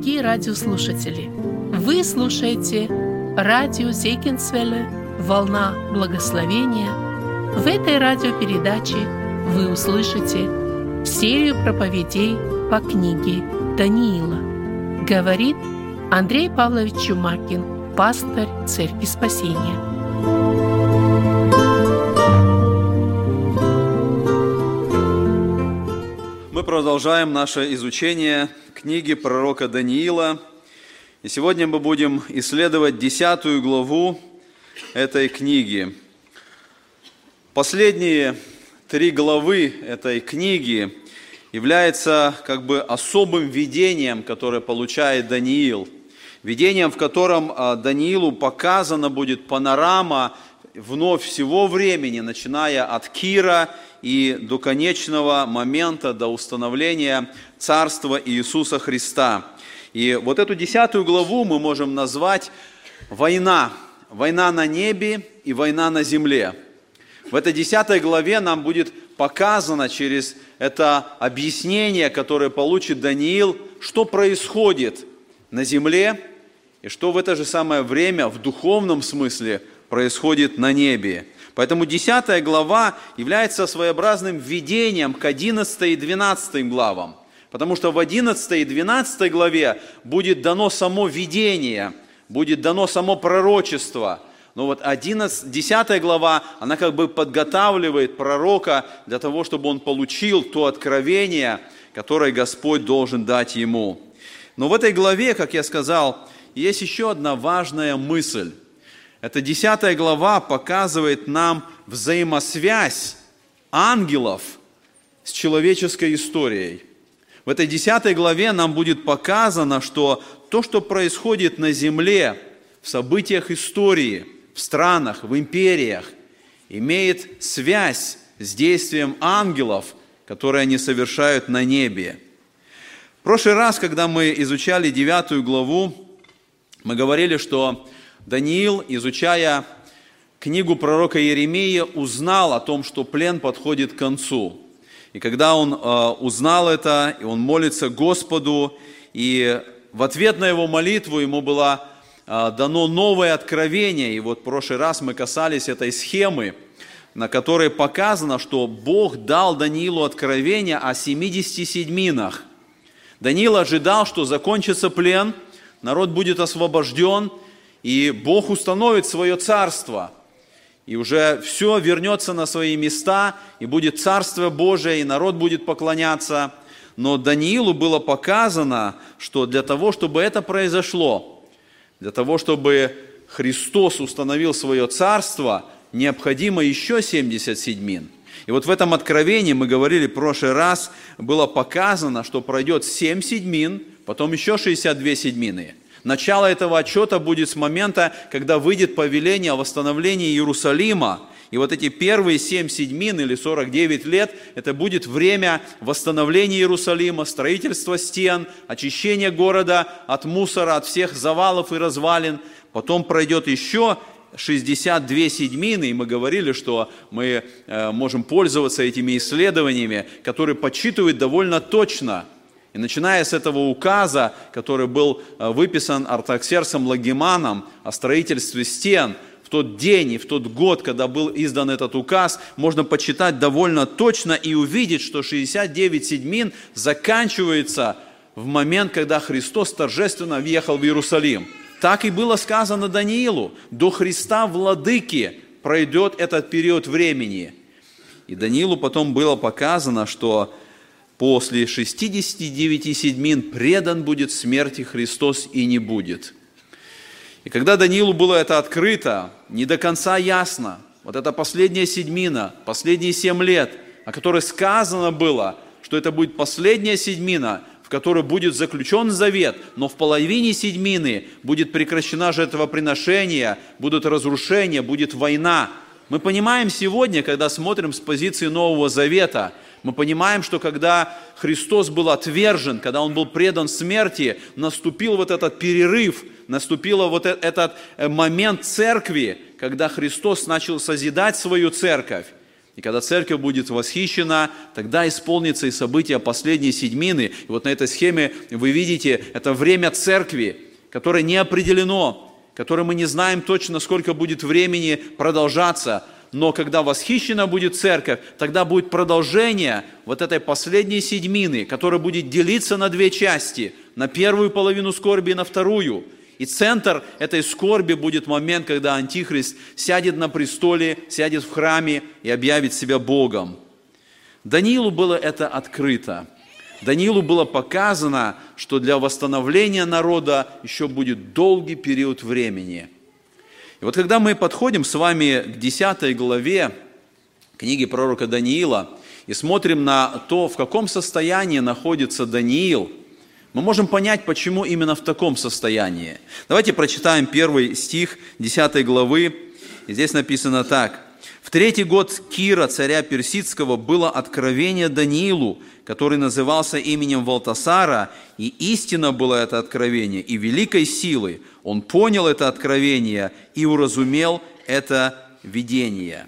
дорогие радиослушатели! Вы слушаете радио Зейкинсвелле «Волна благословения». В этой радиопередаче вы услышите серию проповедей по книге Даниила. Говорит Андрей Павлович Чумакин, пастор Церкви Спасения. Мы продолжаем наше изучение книги пророка Даниила. И сегодня мы будем исследовать десятую главу этой книги. Последние три главы этой книги являются как бы особым видением, которое получает Даниил. Видением, в котором а, Даниилу показана будет панорама вновь всего времени, начиная от Кира и до конечного момента, до установления Царства Иисуса Христа. И вот эту десятую главу мы можем назвать «Война». Война на небе и война на земле. В этой десятой главе нам будет показано через это объяснение, которое получит Даниил, что происходит на земле и что в это же самое время в духовном смысле происходит на небе. Поэтому 10 глава является своеобразным введением к 11 и 12 главам. Потому что в 11 и 12 главе будет дано само видение, будет дано само пророчество. Но вот 11, 10 глава, она как бы подготавливает пророка для того, чтобы он получил то откровение, которое Господь должен дать ему. Но в этой главе, как я сказал, есть еще одна важная мысль. Эта 10 глава показывает нам взаимосвязь ангелов с человеческой историей. В этой 10 главе нам будет показано, что то, что происходит на земле, в событиях истории, в странах, в империях, имеет связь с действием ангелов, которые они совершают на небе. В прошлый раз, когда мы изучали 9 главу, мы говорили, что Даниил, изучая книгу пророка Еремии, узнал о том, что плен подходит к концу. И когда он э, узнал это, и он молится Господу, и в ответ на его молитву ему было э, дано новое откровение. И вот в прошлый раз мы касались этой схемы, на которой показано, что Бог дал Даниилу откровение о 70 седьминах. Даниил ожидал, что закончится плен, народ будет освобожден, и Бог установит свое царство – и уже все вернется на свои места, и будет Царство Божие, и народ будет поклоняться. Но Даниилу было показано, что для того, чтобы это произошло, для того, чтобы Христос установил свое царство, необходимо еще 70 седьмин. И вот в этом откровении, мы говорили в прошлый раз, было показано, что пройдет 7 седьмин, потом еще 62 седьмины – Начало этого отчета будет с момента, когда выйдет повеление о восстановлении Иерусалима. И вот эти первые семь седьмин или 49 лет, это будет время восстановления Иерусалима, строительства стен, очищения города от мусора, от всех завалов и развалин. Потом пройдет еще 62 седьмины, и мы говорили, что мы э, можем пользоваться этими исследованиями, которые подсчитывают довольно точно – и начиная с этого указа, который был э, выписан Артаксерсом Лагиманом о строительстве стен, в тот день и в тот год, когда был издан этот указ, можно почитать довольно точно и увидеть, что 69 седьмин заканчивается в момент, когда Христос торжественно въехал в Иерусалим. Так и было сказано Даниилу. До Христа владыки пройдет этот период времени. И Даниилу потом было показано, что после 69 седьмин предан будет смерти Христос и не будет. И когда Даниилу было это открыто, не до конца ясно, вот эта последняя седьмина, последние семь лет, о которой сказано было, что это будет последняя седьмина, в которой будет заключен завет, но в половине седьмины будет прекращена жертвоприношение, будут разрушения, будет война. Мы понимаем сегодня, когда смотрим с позиции Нового Завета – мы понимаем, что когда Христос был отвержен, когда Он был предан смерти, наступил вот этот перерыв, наступил вот э, этот э, момент церкви, когда Христос начал созидать свою церковь. И когда церковь будет восхищена, тогда исполнится и событие последней седьмины. И вот на этой схеме вы видите, это время церкви, которое не определено, которое мы не знаем точно, сколько будет времени продолжаться. Но когда восхищена будет церковь, тогда будет продолжение вот этой последней седьмины, которая будет делиться на две части, на первую половину скорби и на вторую – и центр этой скорби будет момент, когда Антихрист сядет на престоле, сядет в храме и объявит себя Богом. Даниилу было это открыто. Даниилу было показано, что для восстановления народа еще будет долгий период времени. И вот когда мы подходим с вами к 10 главе книги пророка Даниила и смотрим на то, в каком состоянии находится Даниил – мы можем понять, почему именно в таком состоянии. Давайте прочитаем первый стих 10 главы. И здесь написано так. «В третий год Кира, царя Персидского, было откровение Даниилу, который назывался именем Валтасара, и истина была это откровение, и великой силы. Он понял это откровение и уразумел это видение».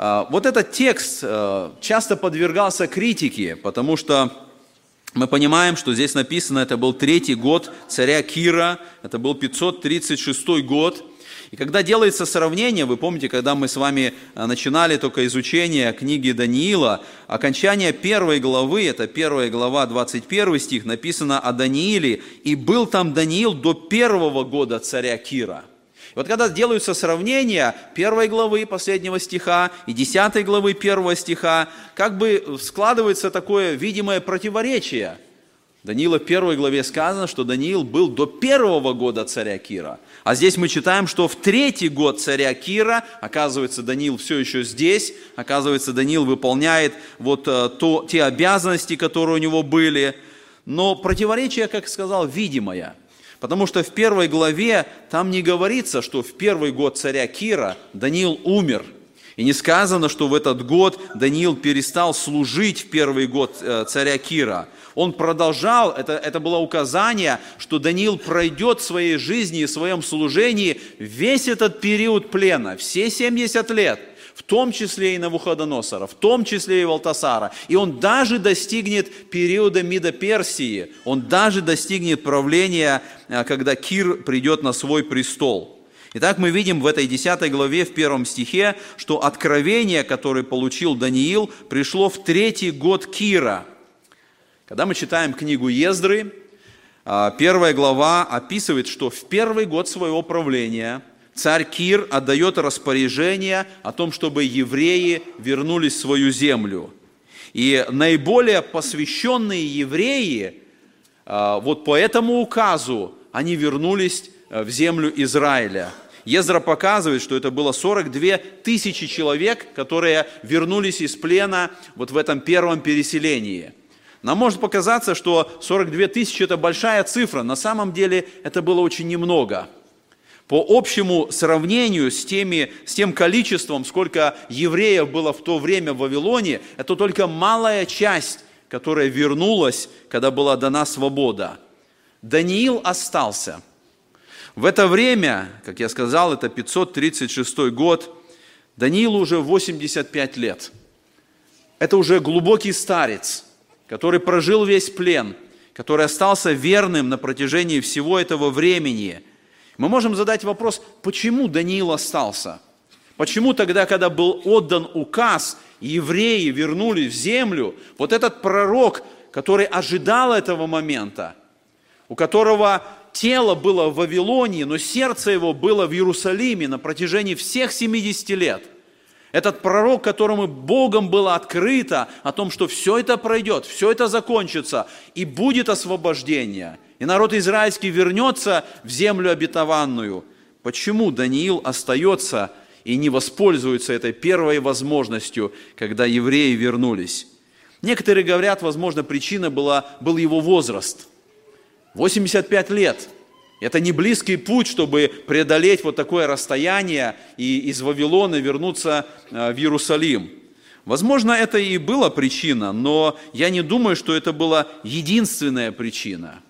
А, вот этот текст э, часто подвергался критике, потому что мы понимаем, что здесь написано, это был третий год царя Кира, это был 536 год. И когда делается сравнение, вы помните, когда мы с вами а, начинали только изучение книги Даниила, окончание первой главы, это первая глава, 21 стих, написано о Данииле, и был там Даниил до первого года царя Кира – вот когда делаются сравнения первой главы последнего стиха и десятой главы первого стиха, как бы складывается такое видимое противоречие. Даниила в первой главе сказано, что Даниил был до первого года царя Кира. А здесь мы читаем, что в третий год царя Кира, оказывается, Даниил все еще здесь, оказывается, Даниил выполняет вот э, то, те обязанности, которые у него были. Но противоречие, как сказал, видимое – Потому что в первой главе там не говорится, что в первый год царя Кира Даниил умер. И не сказано, что в этот год Даниил перестал служить в первый год э, царя Кира. Он продолжал, это, это было указание, что Даниил пройдет в своей жизни и в своем служении весь этот период плена, все 70 лет – в том числе и Навуходоносора, в том числе и Валтасара. И он даже достигнет периода Мида Персии, он даже достигнет правления, э, когда Кир придет на свой престол. Итак, мы видим в этой 10 главе, в первом стихе, что откровение, которое получил Даниил, пришло в третий год Кира. Когда мы читаем книгу Ездры, э, первая глава описывает, что в первый год своего правления – царь Кир отдает распоряжение о том, чтобы евреи вернулись в свою землю. И наиболее посвященные евреи, а, вот по этому указу, они вернулись а, в землю Израиля. Ездра показывает, что это было 42 тысячи человек, которые вернулись из плена вот в этом первом переселении. Нам может показаться, что 42 тысячи – это большая цифра. На самом деле это было очень немного – по общему сравнению с, теми, с тем количеством, сколько евреев было в то время в Вавилоне, это только малая часть, которая вернулась, когда была дана свобода. Даниил остался. В это время, как я сказал, это 536 год, Даниилу уже 85 лет. Это уже глубокий старец, который прожил весь плен, который остался верным на протяжении всего этого времени – мы можем задать вопрос, почему Даниил остался? Почему тогда, когда был отдан указ, евреи вернулись в землю, вот этот пророк, который ожидал этого момента, у которого тело было в Вавилонии, но сердце его было в Иерусалиме на протяжении всех 70 лет – этот пророк, которому Богом было открыто о том, что все это пройдет, все это закончится, и будет освобождение, и народ израильский вернется в землю обетованную. Почему Даниил остается и не воспользуется этой первой возможностью, когда евреи вернулись? Некоторые говорят, возможно, причина была, был его возраст. 85 лет – это не близкий путь, чтобы преодолеть вот такое расстояние и из Вавилона вернуться э, в Иерусалим. Возможно, это и была причина, но я не думаю, что это была единственная причина.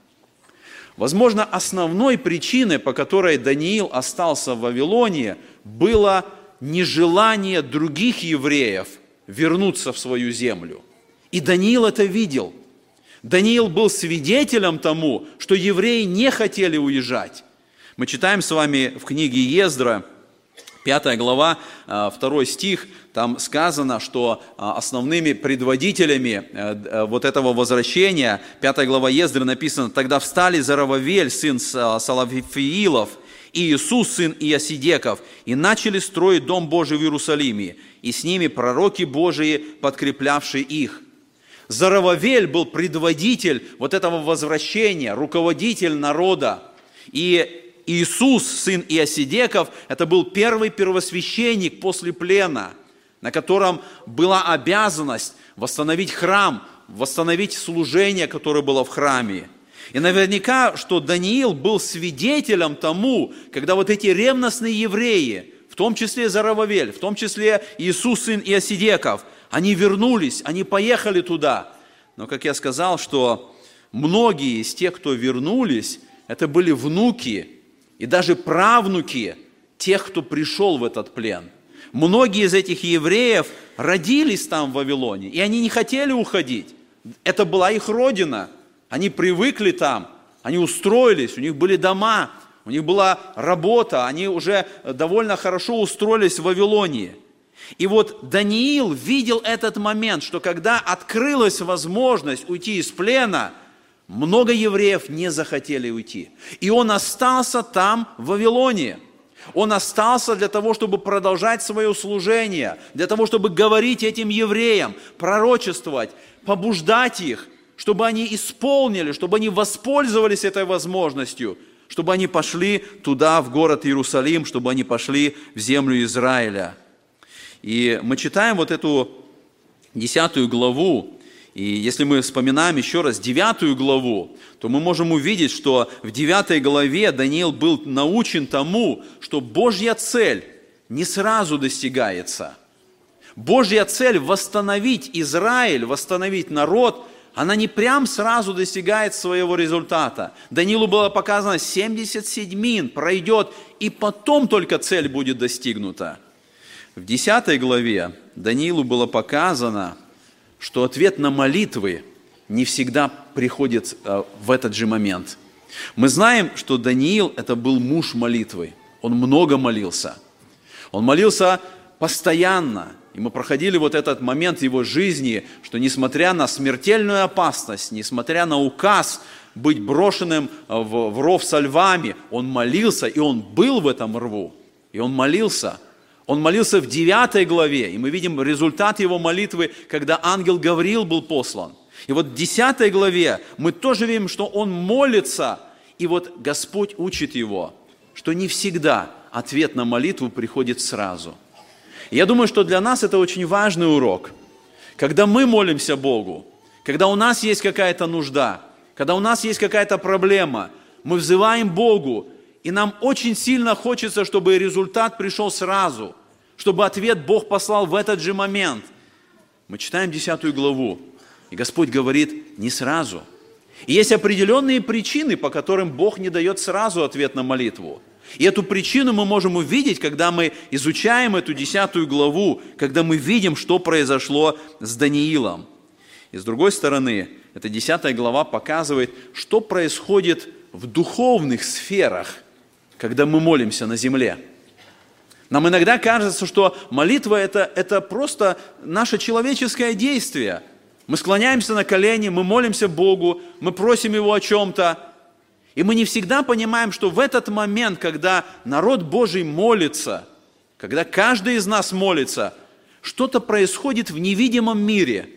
Возможно, основной причиной, по которой Даниил остался в Вавилоне, было нежелание других евреев вернуться в свою землю. И Даниил это видел. Даниил был свидетелем тому, что евреи не хотели уезжать. Мы читаем с вами в книге Ездра, 5 глава, 2 а, стих, там сказано, что а, основными предводителями э, э, вот этого возвращения, 5 глава Ездры написано, «Тогда встали Зарававель, сын Салафиилов, и Иисус, сын Иосидеков, и начали строить Дом Божий в Иерусалиме, и с ними пророки Божии, подкреплявшие их». Зарававель был предводитель вот этого возвращения, руководитель народа. И Иисус, сын Иосидеков, это был первый первосвященник после плена, на котором была обязанность восстановить храм, восстановить служение, которое было в храме. И наверняка, что Даниил был свидетелем тому, когда вот эти ревностные евреи, в том числе Зарававель, в том числе Иисус, сын Иосидеков, они вернулись, они поехали туда. Но, как я сказал, что многие из тех, кто вернулись, это были внуки и даже правнуки тех, кто пришел в этот плен. Многие из этих евреев родились там в Вавилоне, и они не хотели уходить. Это была их родина. Они привыкли там, они устроились, у них были дома, у них была работа, они уже довольно хорошо устроились в Вавилонии. И вот Даниил видел этот момент, что когда открылась возможность уйти из плена – много евреев не захотели уйти. И он остался там, в Вавилоне. Он остался для того, чтобы продолжать свое служение, для того, чтобы говорить этим евреям, пророчествовать, побуждать их, чтобы они исполнили, чтобы они воспользовались этой возможностью, чтобы они пошли туда, в город Иерусалим, чтобы они пошли в землю Израиля. И мы читаем вот эту десятую главу, и если мы вспоминаем еще раз девятую главу, то мы можем увидеть, что в девятой главе Даниил был научен тому, что Божья цель не сразу достигается. Божья цель восстановить Израиль, восстановить народ, она не прям сразу достигает своего результата. Даниилу было показано 70 седьмин пройдет, и потом только цель будет достигнута. В 10 главе Даниилу было показано, что ответ на молитвы не всегда приходит э, в этот же момент. Мы знаем, что Даниил – это был муж молитвы. Он много молился. Он молился постоянно. И мы проходили вот этот момент его жизни, что несмотря на смертельную опасность, несмотря на указ быть брошенным э, в, в ров со львами, он молился, и он был в этом рву. И он молился – он молился в 9 главе, и мы видим результат его молитвы, когда ангел Гавриил был послан. И вот в 10 главе мы тоже видим, что он молится, и вот Господь учит его, что не всегда ответ на молитву приходит сразу. И я думаю, что для нас это очень важный урок. Когда мы молимся Богу, когда у нас есть какая-то нужда, когда у нас есть какая-то проблема, мы взываем Богу, и нам очень сильно хочется, чтобы результат пришел сразу, чтобы ответ Бог послал в этот же момент. Мы читаем 10 главу, и Господь говорит не сразу. И есть определенные причины, по которым Бог не дает сразу ответ на молитву. И эту причину мы можем увидеть, когда мы изучаем эту десятую главу, когда мы видим, что произошло с Даниилом. И с другой стороны, эта десятая глава показывает, что происходит в духовных сферах – когда мы молимся на земле. Нам иногда кажется, что молитва это, – это просто наше человеческое действие. Мы склоняемся на колени, мы молимся Богу, мы просим Его о чем-то. И мы не всегда понимаем, что в этот момент, когда народ Божий молится, когда каждый из нас молится, что-то происходит в невидимом мире,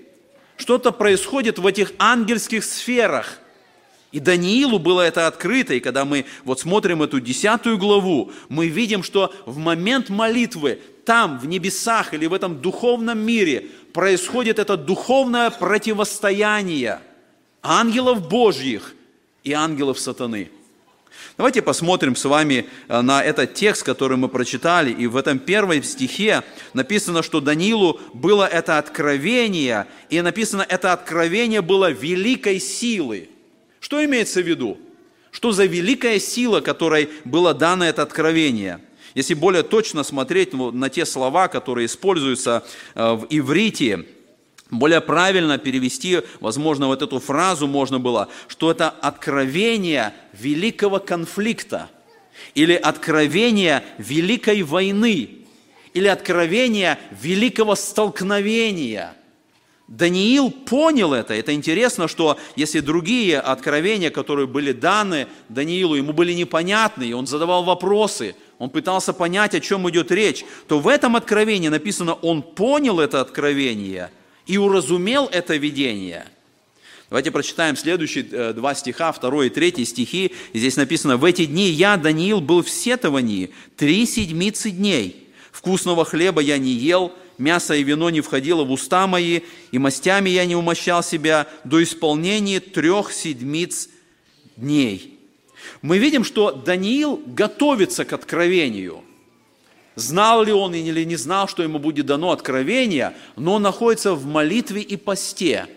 что-то происходит в этих ангельских сферах – и Даниилу было это открыто, и когда мы вот смотрим эту десятую главу, мы видим, что в момент молитвы там, в небесах или в этом духовном мире происходит это духовное противостояние ангелов Божьих и ангелов сатаны. Давайте посмотрим с вами э, на этот текст, который мы прочитали. И в этом первом стихе написано, что Данилу было это откровение, и написано, это откровение было великой силы. Что имеется в виду? Что за великая сила, которой было дано это откровение? Если более точно смотреть на те слова, которые используются э, в иврите, более правильно перевести, возможно, вот эту фразу можно было, что это откровение великого конфликта или откровение великой войны или откровение великого столкновения – Даниил понял это. Это интересно, что если другие откровения, которые были даны Даниилу, ему были непонятны, и он задавал вопросы, он пытался понять, о чем идет речь, то в этом откровении написано, он понял это откровение и уразумел это видение. Давайте прочитаем следующие э, два стиха, второй и третий стихи. Здесь написано, «В эти дни я, Даниил, был в сетовании три седмицы дней. Вкусного хлеба я не ел, мясо и вино не входило в уста мои, и мастями я не умощал себя до исполнения трех седмиц дней. Мы видим, что Даниил готовится к откровению. Знал ли он или не знал, что ему будет дано откровение, но он находится в молитве и посте.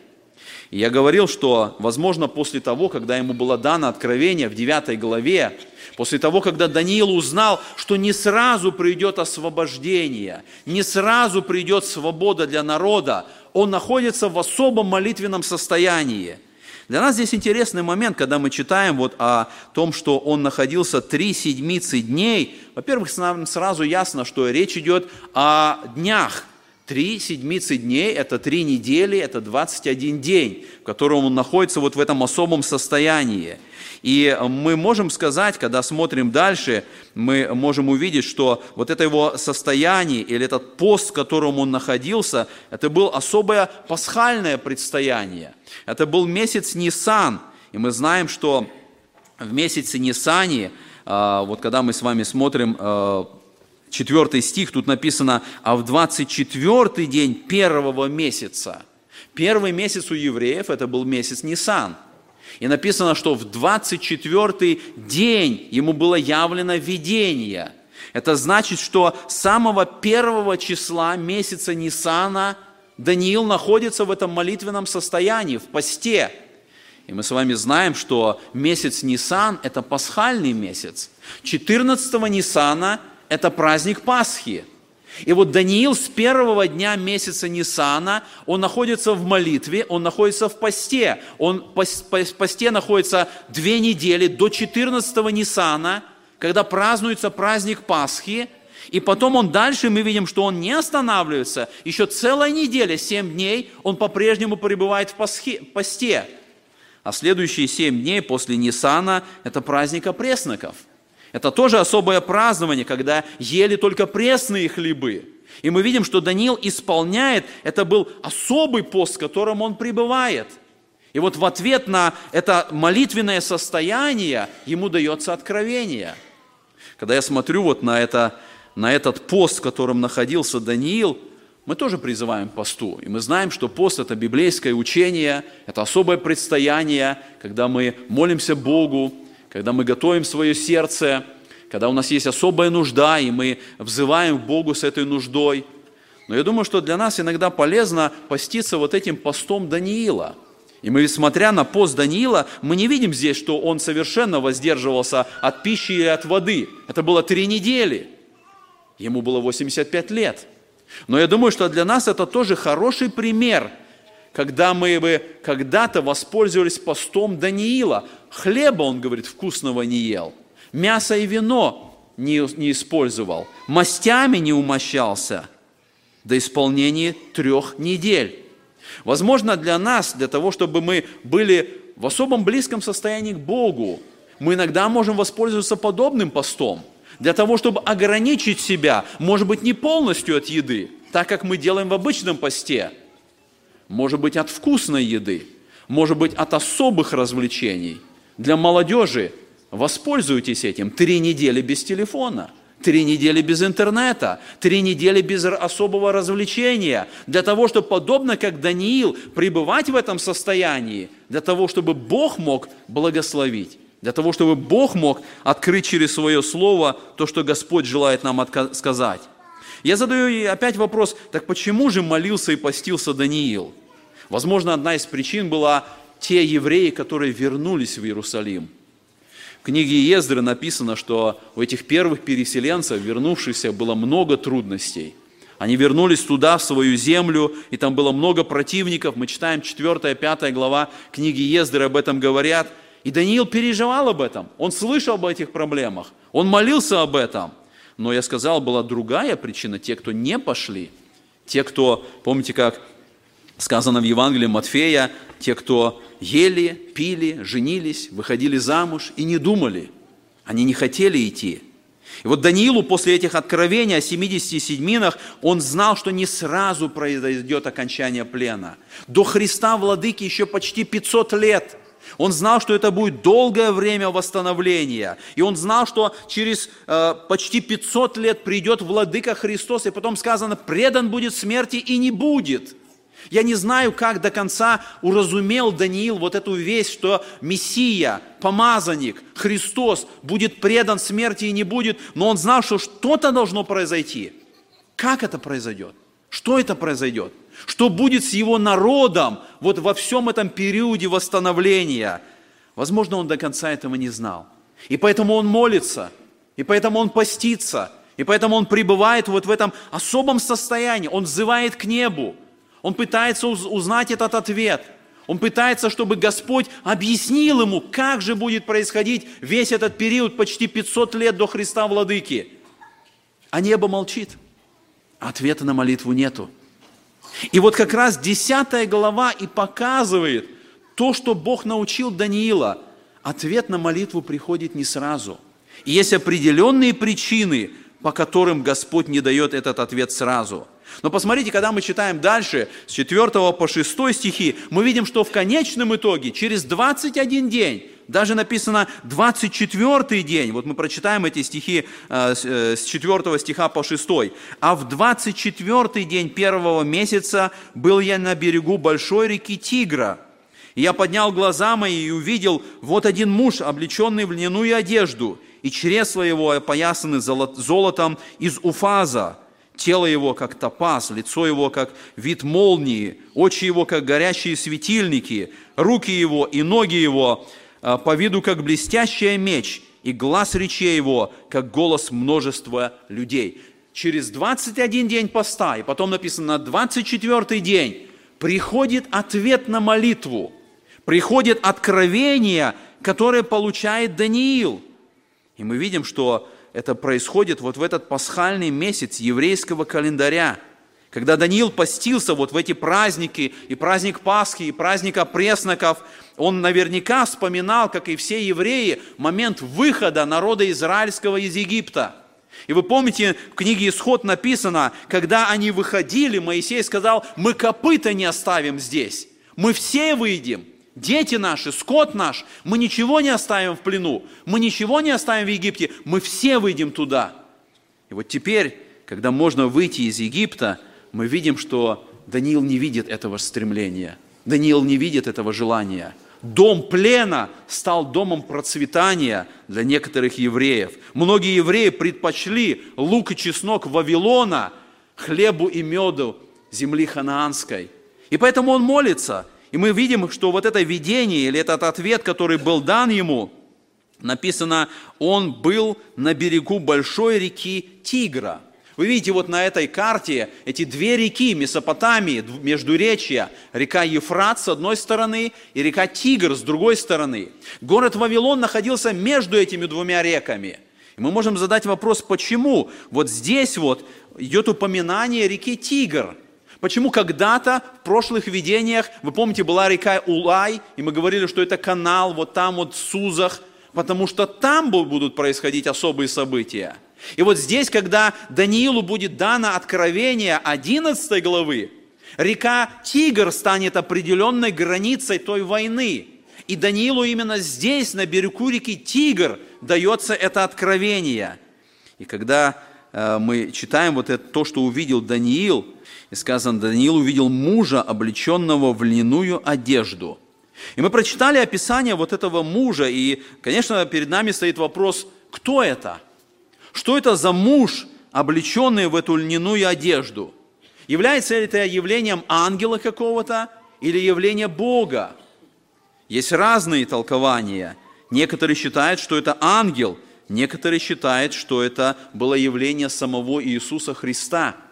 Я говорил, что, возможно, после того, когда ему было дано откровение в 9 главе, После того, когда Даниил узнал, что не сразу придет освобождение, не сразу придет свобода для народа, он находится в особом молитвенном состоянии. Для нас здесь интересный момент, когда мы читаем вот о том, что он находился три седмицы дней. Во-первых, нам сразу ясно, что речь идет о днях. Три седмицы дней – это три недели, это 21 день, в котором он находится вот в этом особом состоянии. И мы можем сказать, когда смотрим дальше, мы можем увидеть, что вот это его состояние или этот пост, в котором он находился, это было особое пасхальное предстояние. Это был месяц Нисан. И мы знаем, что в месяце Нисане, а, вот когда мы с вами смотрим а, четвертый стих, тут написано, а в 24 день первого месяца, первый месяц у евреев, это был месяц Нисан – и написано, что в 24 день ему было явлено видение. Это значит, что с самого первого числа месяца Нисана Даниил находится в этом молитвенном состоянии, в посте. И мы с вами знаем, что месяц Нисан – это пасхальный месяц. 14 Нисана – это праздник Пасхи – и вот Даниил с первого дня месяца Нисана, он находится в молитве, он находится в посте. Он в посте находится две недели до 14 Нисана, когда празднуется праздник Пасхи. И потом он дальше, мы видим, что он не останавливается. Еще целая неделя, семь дней, он по-прежнему пребывает в посте. А следующие семь дней после Нисана – это праздник опресноков – это тоже особое празднование, когда ели только пресные хлебы. И мы видим, что Даниил исполняет, это был особый пост, в котором он пребывает. И вот в ответ на это молитвенное состояние ему дается откровение. Когда я смотрю вот на, это, на этот пост, в котором находился Даниил, мы тоже призываем посту. И мы знаем, что пост – это библейское учение, это особое предстояние, когда мы молимся Богу, когда мы готовим свое сердце, когда у нас есть особая нужда, и мы взываем к Богу с этой нуждой. Но я думаю, что для нас иногда полезно поститься вот этим постом Даниила. И мы, смотря на пост Даниила, мы не видим здесь, что он совершенно воздерживался от пищи и от воды. Это было три недели. Ему было 85 лет. Но я думаю, что для нас это тоже хороший пример – когда мы бы когда-то воспользовались постом Даниила. Хлеба, он говорит, вкусного не ел, мясо и вино не, не использовал, мастями не умощался до исполнения трех недель. Возможно, для нас, для того, чтобы мы были в особом близком состоянии к Богу, мы иногда можем воспользоваться подобным постом, для того, чтобы ограничить себя, может быть, не полностью от еды, так как мы делаем в обычном посте – может быть от вкусной еды, может быть от особых развлечений. Для молодежи воспользуйтесь этим. Три недели без телефона, три недели без интернета, три недели без особого развлечения, для того, чтобы, подобно как Даниил, пребывать в этом состоянии, для того, чтобы Бог мог благословить, для того, чтобы Бог мог открыть через свое слово то, что Господь желает нам сказать. Я задаю опять вопрос, так почему же молился и постился Даниил? Возможно, одна из причин была те евреи, которые вернулись в Иерусалим. В книге Ездры написано, что у этих первых переселенцев, вернувшихся, было много трудностей. Они вернулись туда, в свою землю, и там было много противников. Мы читаем 4-5 глава книги Ездры, об этом говорят. И Даниил переживал об этом. Он слышал об этих проблемах. Он молился об этом. Но я сказал, была другая причина. Те, кто не пошли, те, кто, помните, как сказано в Евангелии Матфея, те, кто ели, пили, женились, выходили замуж и не думали. Они не хотели идти. И вот Даниилу после этих откровений о 70 седьминах, он знал, что не сразу произойдет окончание плена. До Христа Владыки еще почти 500 лет. Он знал, что это будет долгое время восстановления. И он знал, что через э, почти 500 лет придет Владыка Христос, и потом сказано, предан будет смерти и не будет. Я не знаю, как до конца уразумел Даниил вот эту весть, что Мессия, помазанник, Христос будет предан смерти и не будет, но он знал, что что-то должно произойти. Как это произойдет? Что это произойдет? Что будет с его народом вот во всем этом периоде восстановления? Возможно, он до конца этого не знал. И поэтому он молится, и поэтому он постится, и поэтому он пребывает вот в этом особом состоянии. Он взывает к небу, он пытается узнать этот ответ. Он пытается, чтобы Господь объяснил ему, как же будет происходить весь этот период, почти 500 лет до Христа Владыки. А небо молчит. Ответа на молитву нету. И вот как раз 10 глава и показывает то, что Бог научил Даниила. Ответ на молитву приходит не сразу. И есть определенные причины, по которым Господь не дает этот ответ сразу – но посмотрите, когда мы читаем дальше, с 4 по 6 стихи, мы видим, что в конечном итоге, через 21 день, даже написано 24 день, вот мы прочитаем эти стихи э, с 4 э, стиха по 6. «А в 24 день первого месяца был я на берегу большой реки Тигра, и я поднял глаза мои и увидел, вот один муж, облеченный в льняную одежду, и чресла его опоясаны золотом из уфаза, Тело его, как топаз, лицо его, как вид молнии, очи его, как горящие светильники, руки его и ноги его а, по виду, как блестящий меч, и глаз речей его, как голос множества людей. Через 21 день поста, и потом написано на 24 день, приходит ответ на молитву, приходит откровение, которое получает Даниил. И мы видим, что это происходит вот в этот пасхальный месяц еврейского календаря, когда Даниил постился вот в эти праздники, и праздник Пасхи, и праздник опресноков, он наверняка вспоминал, как и все евреи, момент выхода народа израильского из Египта. И вы помните, в книге Исход написано, когда они выходили, Моисей сказал, мы копыта не оставим здесь, мы все выйдем – дети наши, скот наш, мы ничего не оставим в плену, мы ничего не оставим в Египте, мы все выйдем туда. И вот теперь, когда можно выйти из Египта, мы видим, что Даниил не видит этого стремления, Даниил не видит этого желания. Дом плена стал домом процветания для некоторых евреев. Многие евреи предпочли лук и чеснок Вавилона хлебу и меду земли ханаанской. И поэтому он молится – и мы видим, что вот это видение или этот ответ, который был дан ему, написано, он был на берегу большой реки Тигра. Вы видите вот на этой карте эти две реки Месопотамии, Междуречья, река Ефрат с одной стороны и река Тигр с другой стороны. Город Вавилон находился между этими двумя реками. И мы можем задать вопрос, почему вот здесь вот идет упоминание реки Тигр – Почему когда-то в прошлых видениях, вы помните, была река Улай, и мы говорили, что это канал вот там вот в Сузах, потому что там будут происходить особые события. И вот здесь, когда Даниилу будет дано откровение 11 главы, река Тигр станет определенной границей той войны. И Даниилу именно здесь, на берегу реки Тигр, дается это откровение. И когда э, мы читаем вот это, то, что увидел Даниил, и сказано, Даниил увидел мужа, облеченного в льняную одежду. И мы прочитали описание вот этого мужа, и, конечно, перед нами стоит вопрос, кто это? Что это за муж, облеченный в эту льняную одежду? Является ли это явлением ангела какого-то или явление Бога? Есть разные толкования. некоторые считают, что это ангел, некоторые считают, что это было явление самого Иисуса Христа –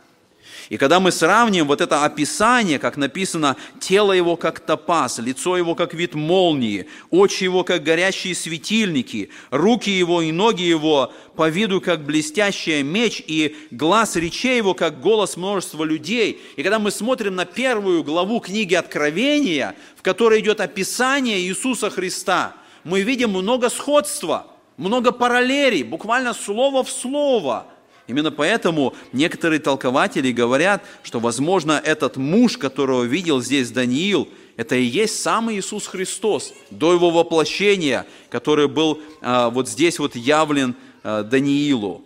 и когда мы сравним вот это описание, как написано, тело его как топаз, лицо его как вид молнии, очи его как горящие светильники, руки его и ноги его по виду как блестящий меч, и глаз речей его как голос множества людей. И когда мы смотрим на первую главу книги Откровения, в которой идет описание Иисуса Христа, мы видим много сходства, много параллелей, буквально слово в слово – Именно поэтому некоторые толкователи говорят, что, возможно, этот муж, которого видел здесь Даниил, это и есть сам Иисус Христос до его воплощения, который был а, вот здесь вот явлен а, Даниилу.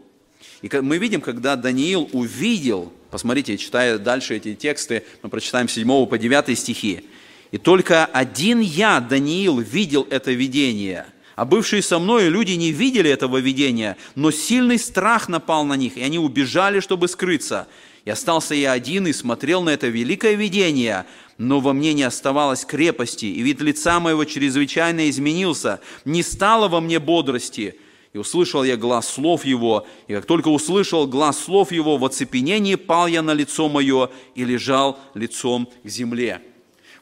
И мы видим, когда Даниил увидел, посмотрите, читая дальше эти тексты, мы прочитаем 7 по 9 стихи, «И только один я, Даниил, видел это видение – а бывшие со мной люди не видели этого видения, но сильный страх напал на них, и они убежали, чтобы скрыться. И остался я один и смотрел на это великое видение, но во мне не оставалось крепости, и вид лица моего чрезвычайно изменился, не стало во мне бодрости. И услышал я глаз слов его, и как только услышал глаз слов его, в оцепенении пал я на лицо мое и лежал лицом к земле.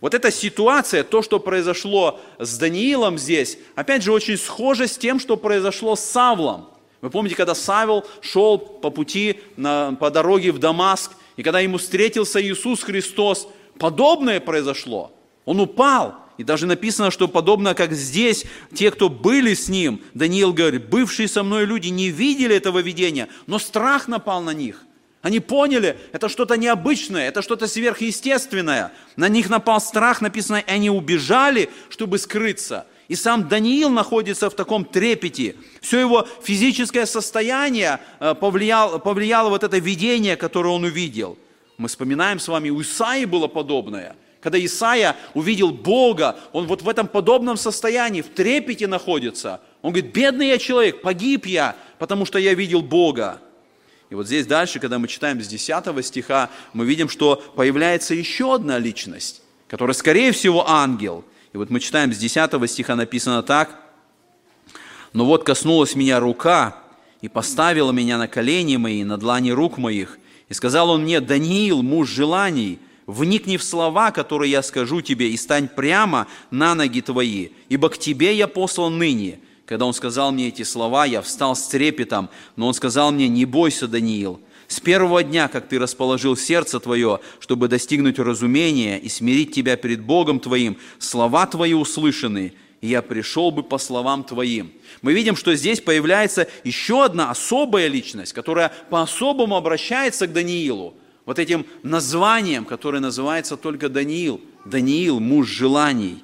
Вот эта ситуация, то, что произошло с Даниилом здесь, опять же, очень схоже с тем, что произошло с Савлом. Вы помните, когда Савел шел по пути, на, по дороге в Дамаск, и когда ему встретился Иисус Христос, подобное произошло. Он упал, и даже написано, что подобно как здесь, те, кто были с ним, Даниил говорит, бывшие со мной люди не видели этого видения, но страх напал на них – они поняли, это что-то необычное, это что-то сверхъестественное. На них напал страх, написано, и они убежали, чтобы скрыться. И сам Даниил находится в таком трепете. Все его физическое состояние э, повлияло, повлияло вот это видение, которое он увидел. Мы вспоминаем с вами, у Исаи было подобное. Когда Исаия увидел Бога, он вот в этом подобном состоянии, в трепете находится. Он говорит, бедный я человек, погиб я, потому что я видел Бога. И вот здесь дальше, когда мы читаем с 10 стиха, мы видим, что появляется еще одна личность, которая, скорее всего, ангел. И вот мы читаем с 10 стиха написано так. «Но вот коснулась меня рука и поставила меня на колени мои, на длани рук моих. И сказал он мне, Даниил, муж желаний, вникни в слова, которые я скажу тебе, и стань прямо на ноги твои, ибо к тебе я послан ныне». Когда он сказал мне эти слова, я встал с трепетом, но он сказал мне, не бойся, Даниил, с первого дня, как ты расположил сердце твое, чтобы достигнуть разумения и смирить тебя перед Богом твоим, слова твои услышаны, и я пришел бы по словам твоим. Мы видим, что здесь появляется еще одна особая личность, которая по-особому обращается к Даниилу. Вот этим названием, которое называется только Даниил. Даниил, муж желаний –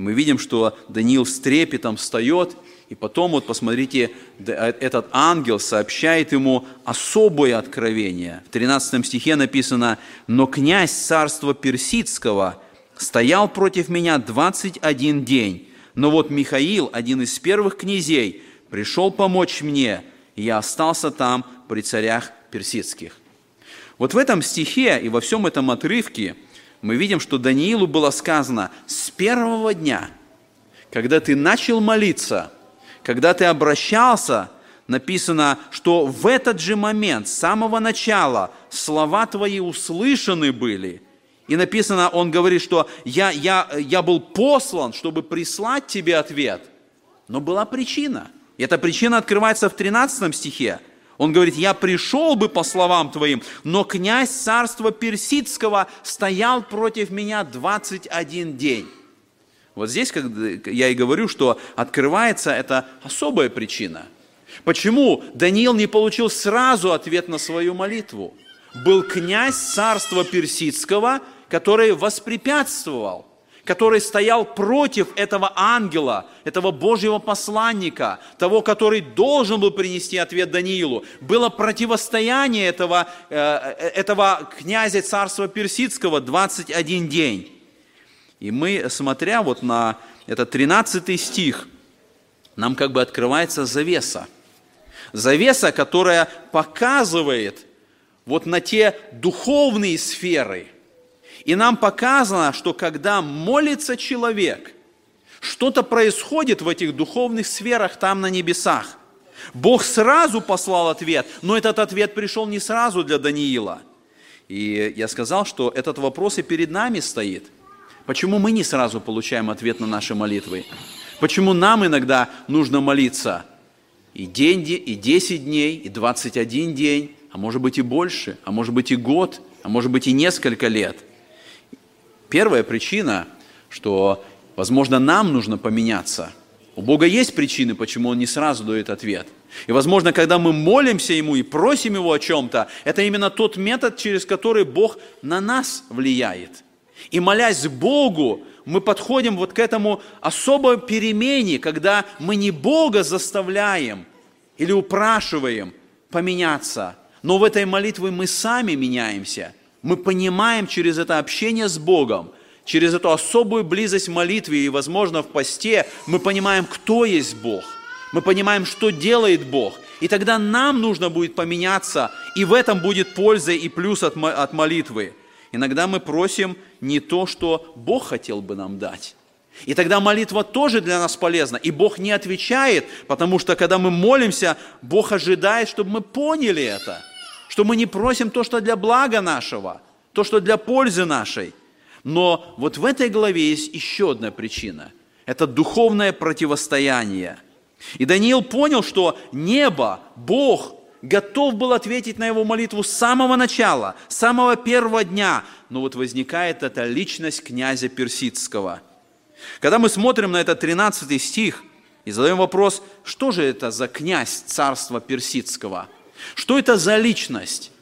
и мы видим, что Даниил с трепетом встает, и потом, вот посмотрите, э, этот ангел сообщает ему особое откровение. В 13 стихе написано, «Но князь царства персидского стоял против меня 21 день, но вот Михаил, один из первых князей, пришел помочь мне, и я остался там при царях персидских». Вот в этом стихе и во всем этом отрывке – мы видим, что Даниилу было сказано с первого дня, когда ты начал молиться, когда ты обращался, написано, что в этот же момент, с самого начала, слова твои услышаны были. И написано, он говорит, что я, я, я был послан, чтобы прислать тебе ответ. Но была причина. И эта причина открывается в 13 стихе. Он говорит, я пришел бы по словам твоим, но князь царства персидского стоял против меня 21 день. Вот здесь как я и говорю, что открывается эта особая причина. Почему Даниил не получил сразу ответ на свою молитву? Был князь царства персидского, который воспрепятствовал который стоял против этого ангела, этого Божьего посланника, того, который должен был принести ответ Даниилу. Было противостояние этого, э, этого князя царства персидского 21 день. И мы, смотря вот на этот 13 стих, нам как бы открывается завеса. Завеса, которая показывает вот на те духовные сферы – и нам показано, что когда молится человек, Что-то происходит в этих духовных сферах там на небесах. Бог сразу послал ответ, но этот ответ пришел не сразу для Даниила. И я сказал, что этот вопрос и перед нами стоит. Почему мы не сразу получаем ответ на наши молитвы? Почему нам иногда нужно молиться и день, и 10 дней, и 21 день, а может быть и больше, а может быть и год, а может быть и несколько лет? Первая причина, что Возможно, нам нужно поменяться. У Бога есть причины, почему Он не сразу дает ответ. И, возможно, когда мы молимся Ему и просим Его о чем-то, это именно тот метод, через который Бог на нас влияет. И молясь Богу, мы подходим вот к этому особой перемене, когда мы не Бога заставляем или упрашиваем поменяться, но в этой молитве мы сами меняемся. Мы понимаем через это общение с Богом, через эту особую близость в молитве и, возможно, в посте, мы понимаем, кто есть Бог. Мы понимаем, что делает Бог. И тогда нам нужно будет поменяться, и в этом будет польза и плюс от, от молитвы. Иногда мы просим не то, что Бог хотел бы нам дать. И тогда молитва тоже для нас полезна. И Бог не отвечает, потому что когда мы молимся, Бог ожидает, чтобы мы поняли это. Что мы не просим то, что для блага нашего, то, что для пользы нашей. Но вот в этой главе есть еще одна причина. Это духовное противостояние. И Даниил понял, что небо, Бог, готов был ответить на его молитву с самого начала, с самого первого дня. Но вот возникает эта личность князя Персидского. Когда мы смотрим на этот 13 стих и задаем вопрос, что же это за князь царства Персидского? Что это за личность?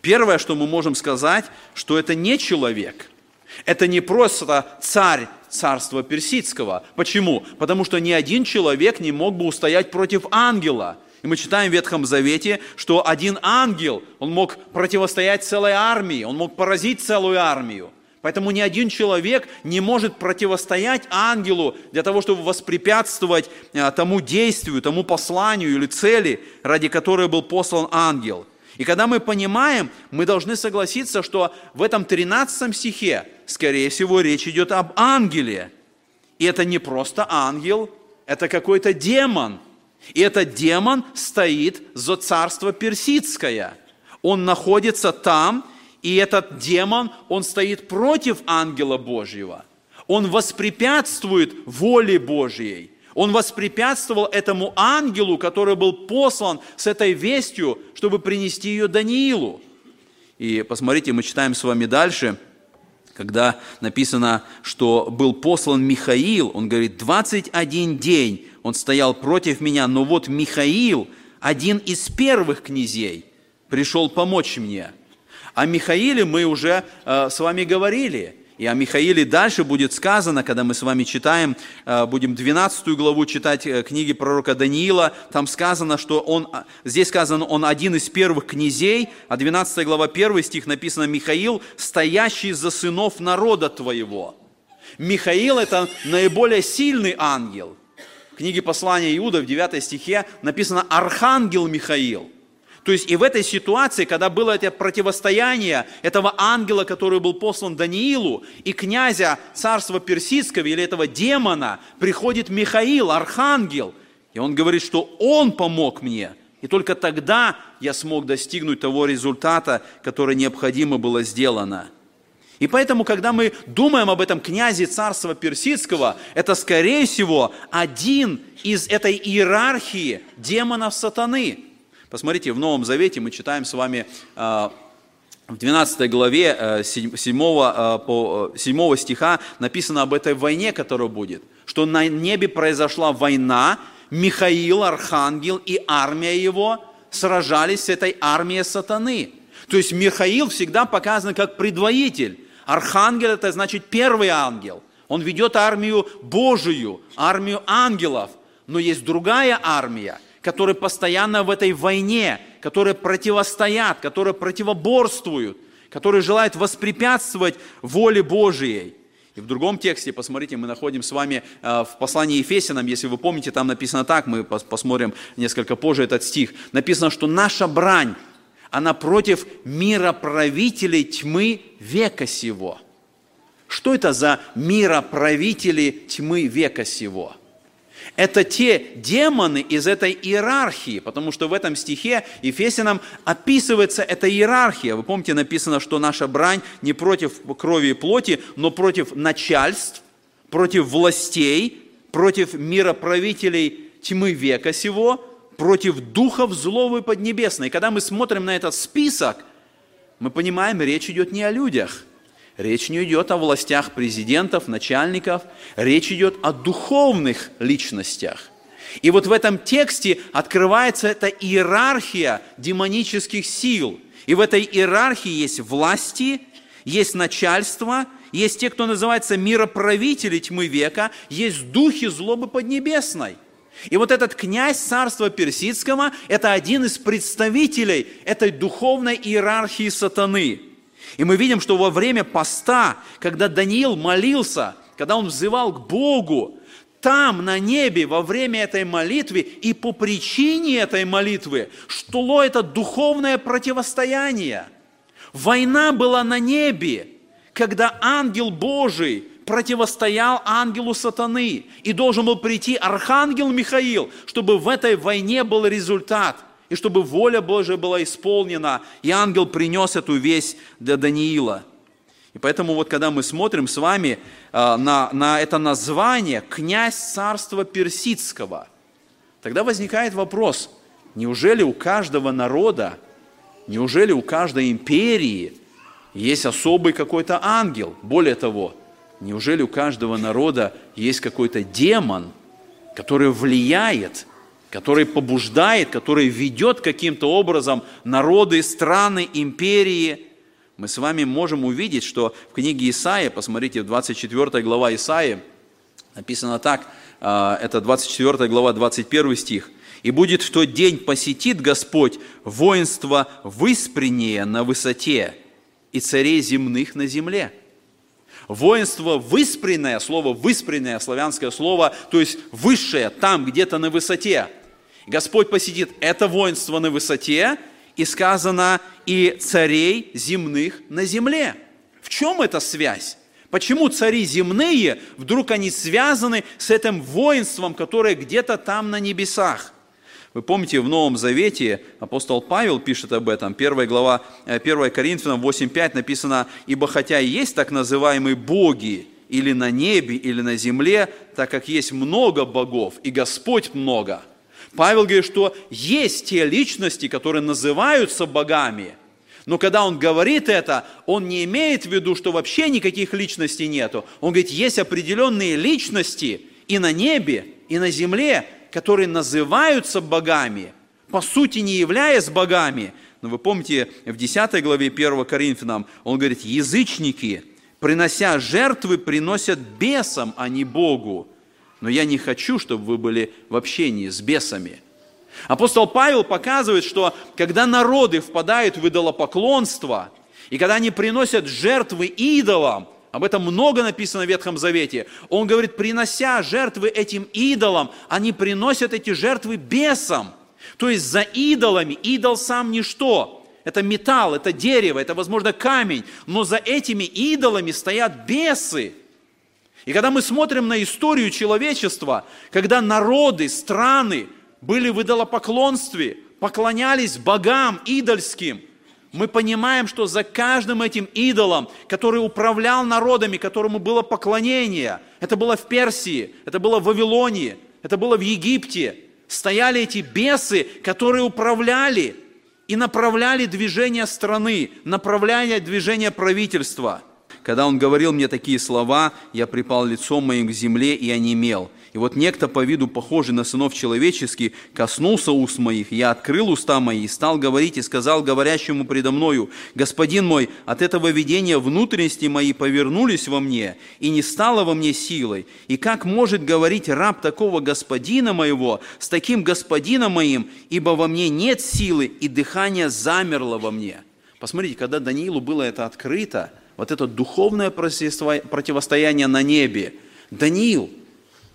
Первое, что мы можем сказать, что это не человек – это не просто царь царства персидского. Почему? Потому что ни один человек не мог бы устоять против ангела. И мы читаем в Ветхом Завете, что один ангел, он мог противостоять целой армии, он мог поразить целую армию. Поэтому ни один человек не может противостоять ангелу для того, чтобы воспрепятствовать а, тому действию, тому посланию или цели, ради которой был послан ангел. И когда мы понимаем, мы должны согласиться, что в этом 13 стихе, скорее всего, речь идет об ангеле. И это не просто ангел, это какой-то демон. И этот демон стоит за царство персидское. Он находится там, и этот демон, он стоит против ангела Божьего. Он воспрепятствует воле Божьей. Он воспрепятствовал этому ангелу, который был послан с этой вестью, чтобы принести ее Даниилу. И посмотрите, мы читаем с вами дальше, когда написано, что был послан Михаил, он говорит, 21 день он стоял против меня, но вот Михаил, один из первых князей, пришел помочь мне. О Михаиле мы уже э, с вами говорили – и о Михаиле дальше будет сказано, когда мы с вами читаем, э, будем 12 главу читать э, книги пророка Даниила, там сказано, что он, здесь сказано, он один из первых князей, а 12 глава 1 стих написано, Михаил, стоящий за сынов народа твоего. Михаил – это наиболее сильный ангел. В книге послания Иуда в 9 стихе написано «Архангел Михаил». То есть и в этой ситуации, когда было это противостояние этого ангела, который был послан Даниилу, и князя царства персидского или этого демона, приходит Михаил, архангел, и он говорит, что он помог мне. И только тогда я смог достигнуть того результата, который необходимо было сделано. И поэтому, когда мы думаем об этом князе царства персидского, это, скорее всего, один из этой иерархии демонов сатаны – Посмотрите, в Новом Завете мы читаем с вами а, в 12 главе 7, 7, по 7 стиха написано об этой войне, которая будет. Что на небе произошла война, Михаил, архангел и армия его сражались с этой армией сатаны. То есть Михаил всегда показан как предводитель. Архангел – это значит первый ангел. Он ведет армию Божию, армию ангелов. Но есть другая армия – которые постоянно в этой войне, которые противостоят, которые противоборствуют, которые желают воспрепятствовать воле Божией. И в другом тексте, посмотрите, мы находим с вами э, в послании Ефесянам, если вы помните, там написано так, мы посмотрим несколько позже этот стих, написано, что наша брань, она против мира правителей тьмы века сего. Что это за мироправители тьмы века сего? Это те демоны из этой иерархии, потому что в этом стихе Ефесянам описывается эта иерархия. Вы помните, написано, что наша брань не против крови и плоти, но против начальств, против властей, против мироправителей тьмы века сего, против духов злого и поднебесной. Когда мы смотрим на этот список, мы понимаем, речь идет не о людях – Речь не идет о властях президентов, начальников, речь идет о духовных личностях. И вот в этом тексте открывается эта иерархия демонических сил. И в этой иерархии есть власти, есть начальство, есть те, кто называется мироправители тьмы века, есть духи злобы поднебесной. И вот этот князь царства персидского – это один из представителей этой духовной иерархии сатаны – и мы видим, что во время поста, когда Даниил молился, когда он взывал к Богу, там, на небе, во время этой молитвы и по причине этой молитвы шло это духовное противостояние. Война была на небе, когда ангел Божий противостоял ангелу сатаны. И должен был прийти архангел Михаил, чтобы в этой войне был результат – и чтобы воля Божия была исполнена, и ангел принес эту весть для Даниила. И поэтому вот когда мы смотрим с вами а, на, на это название «Князь царства персидского», тогда возникает вопрос, неужели у каждого народа, неужели у каждой империи есть особый какой-то ангел? Более того, неужели у каждого народа есть какой-то демон, который влияет который побуждает, который ведет каким-то образом народы, страны, империи. Мы с вами можем увидеть, что в книге Исаия, посмотрите, 24 глава Исаия, написано так, а, это 24 глава, 21 стих. «И будет в тот день посетит Господь воинство выспреннее на высоте и царей земных на земле». Воинство выспренное, слово выспренное, славянское слово, то есть высшее, там где-то на высоте – Господь посетит это воинство на высоте, и сказано, и царей земных на земле. В чем эта связь? Почему цари земные, вдруг они связаны с этим воинством, которое где-то там на небесах? Вы помните, в Новом Завете апостол Павел пишет об этом, 1 глава 1 Коринфянам 8.5 написано, «Ибо хотя и есть так называемые боги, или на небе, или на земле, так как есть много богов, и Господь много, Павел говорит, что есть те личности, которые называются богами, но когда он говорит это, он не имеет в виду, что вообще никаких личностей нету. Он говорит, есть определенные личности и на небе, и на земле, которые называются богами, по сути не являясь богами. Но вы помните, в 10 главе 1 Коринфянам он говорит, язычники, принося жертвы, приносят бесам, а не Богу но я не хочу, чтобы вы были в общении с бесами. Апостол Павел показывает, что когда народы впадают в идолопоклонство, и когда они приносят жертвы идолам, об этом много написано в Ветхом Завете, он говорит, принося жертвы этим идолам, они приносят эти жертвы бесам. То есть за идолами, идол сам ничто, это металл, это дерево, это, возможно, камень, но за этими идолами стоят бесы – и когда мы смотрим на историю человечества, когда народы, страны были в идолопоклонстве, поклонялись богам идольским, мы понимаем, что за каждым этим идолом, который управлял народами, которому было поклонение, это было в Персии, это было в Вавилонии, это было в Египте, стояли эти бесы, которые управляли и направляли движение страны, направляли движение правительства – когда он говорил мне такие слова, я припал лицом моим к земле и онемел. И вот некто по виду похожий на сынов человеческих коснулся уст моих, я открыл уста мои и стал говорить и сказал говорящему предо мною, «Господин мой, от этого видения внутренности мои повернулись во мне, и не стало во мне силой. И как может говорить раб такого господина моего с таким господином моим, ибо во мне нет силы, и дыхание замерло во мне». Посмотрите, когда Даниилу было это открыто – вот это духовное противостояние на небе. Даниил,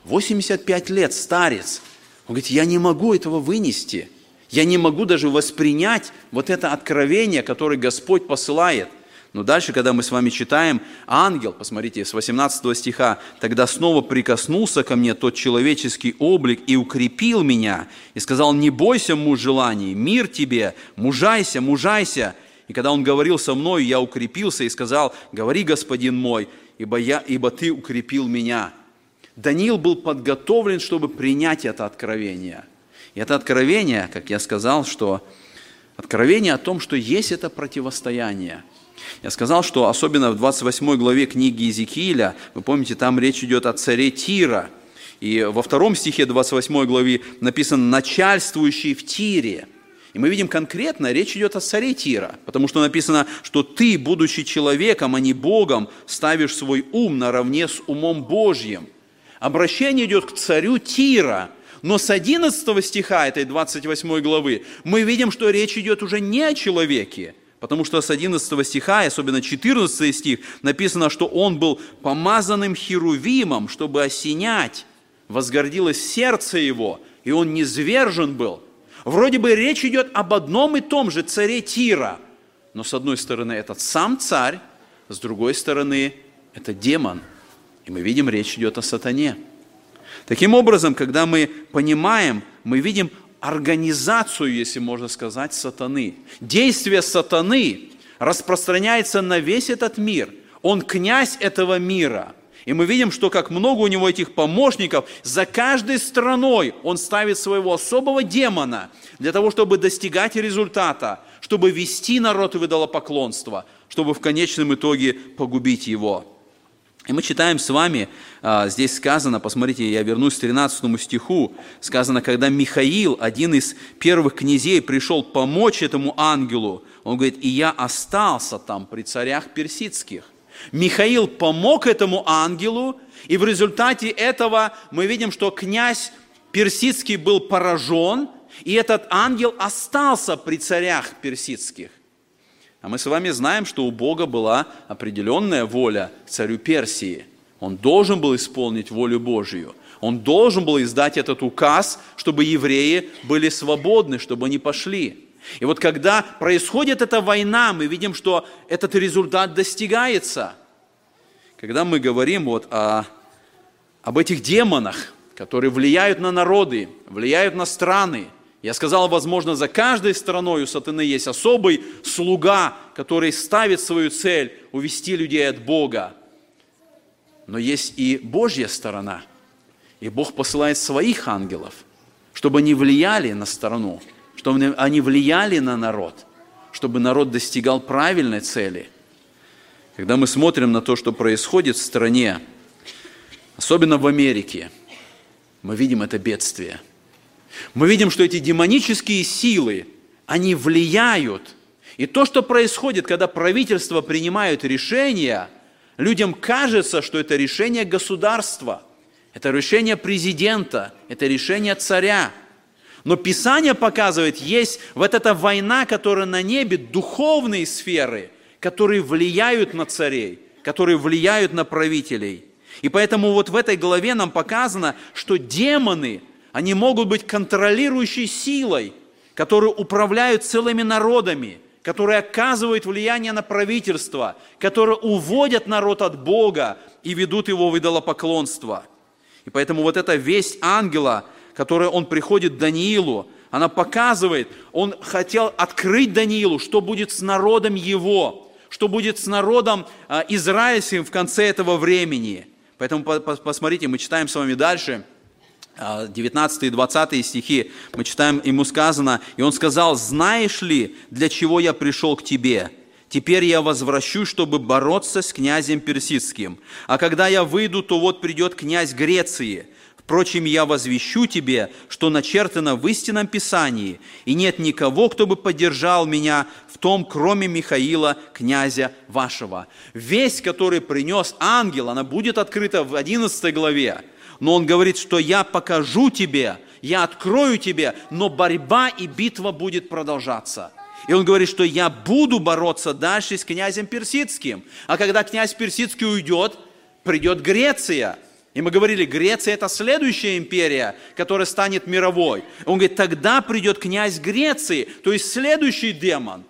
85 лет, старец, он говорит, я не могу этого вынести. Я не могу даже воспринять вот это откровение, которое Господь посылает. Но дальше, когда мы с вами читаем, ангел, посмотрите, с 18 стиха, «Тогда снова прикоснулся ко мне тот человеческий облик и укрепил меня, и сказал, не бойся, муж желаний, мир тебе, мужайся, мужайся». И когда он говорил со мной, я укрепился и сказал, говори, господин мой, ибо, я, ибо ты укрепил меня. Даниил был подготовлен, чтобы принять это откровение. И это откровение, как я сказал, что откровение о том, что есть это противостояние – я сказал, что особенно в 28 главе книги Иезекииля, вы помните, там речь идет о царе Тира. И во втором стихе 28 главы написано «начальствующий в Тире». И мы видим конкретно, речь идет о царе Тира, потому что написано, что ты, будучи человеком, а не Богом, ставишь свой ум наравне с умом Божьим. Обращение идет к царю Тира, но с 11 стиха этой 28 главы мы видим, что речь идет уже не о человеке, Потому что с 11 стиха, особенно 14 стих, написано, что он был помазанным херувимом, чтобы осенять. Возгордилось сердце его, и он низвержен был. Вроде бы речь идет об одном и том же царе Тира. Но с одной стороны этот сам царь, с другой стороны это демон. И мы видим, речь идет о сатане. Таким образом, когда мы понимаем, мы видим организацию, если можно сказать, сатаны. Действие сатаны распространяется на весь этот мир. Он князь этого мира. И мы видим, что как много у него этих помощников, за каждой страной он ставит своего особого демона для того, чтобы достигать результата, чтобы вести народ в идолопоклонство, чтобы в конечном итоге погубить его. И мы читаем с вами, а, здесь сказано, посмотрите, я вернусь к 13 стиху, сказано, когда Михаил, один из первых князей, пришел помочь этому ангелу, он говорит, и я остался там при царях персидских. Михаил помог этому ангелу, и в результате этого мы видим, что князь персидский был поражен, и этот ангел остался при царях персидских. А мы с вами знаем, что у Бога была определенная воля царю Персии. Он должен был исполнить волю Божию. Он должен был издать этот указ, чтобы евреи были свободны, чтобы они пошли. И вот когда происходит эта война, мы видим, что этот результат достигается. Когда мы говорим вот о, об этих демонах, которые влияют на народы, влияют на страны, я сказал, возможно, за каждой страной у сатаны есть особый слуга, который ставит свою цель увести людей от Бога. Но есть и Божья сторона. И Бог посылает своих ангелов, чтобы они влияли на страну, чтобы они влияли на народ, чтобы народ достигал правильной цели. Когда мы смотрим на то, что происходит в стране, особенно в Америке, мы видим это бедствие – мы видим, что эти демонические силы, они влияют. И то, что происходит, когда правительство принимает решения, людям кажется, что это решение государства, это решение президента, это решение царя. Но Писание показывает, есть вот эта война, которая на небе, духовные сферы, которые влияют на царей, которые влияют на правителей. И поэтому вот в этой главе нам показано, что демоны – они могут быть контролирующей силой, которые управляют целыми народами, которые оказывают влияние на правительство, которые уводят народ от Бога и ведут его в идолопоклонство. И поэтому вот эта весть ангела, которая он приходит Даниилу, она показывает, он хотел открыть Даниилу, что будет с народом его, что будет с народом а, израильским в конце этого времени. Поэтому посмотрите, мы читаем с вами дальше – 19 и 20 стихи мы читаем, ему сказано, и он сказал, знаешь ли, для чего я пришел к тебе? Теперь я возвращусь, чтобы бороться с князем персидским. А когда я выйду, то вот придет князь Греции. Впрочем, я возвещу тебе, что начертано в истинном Писании, и нет никого, кто бы поддержал меня в том, кроме Михаила, князя вашего. Весть, который принес ангел, она будет открыта в 11 главе но он говорит, что я покажу тебе, я открою тебе, но борьба и битва будет продолжаться. И он говорит, что я буду бороться дальше с князем Персидским. А когда князь Персидский уйдет, придет Греция. И мы говорили, Греция это следующая империя, которая станет мировой. Он говорит, тогда придет князь Греции, то есть следующий демон.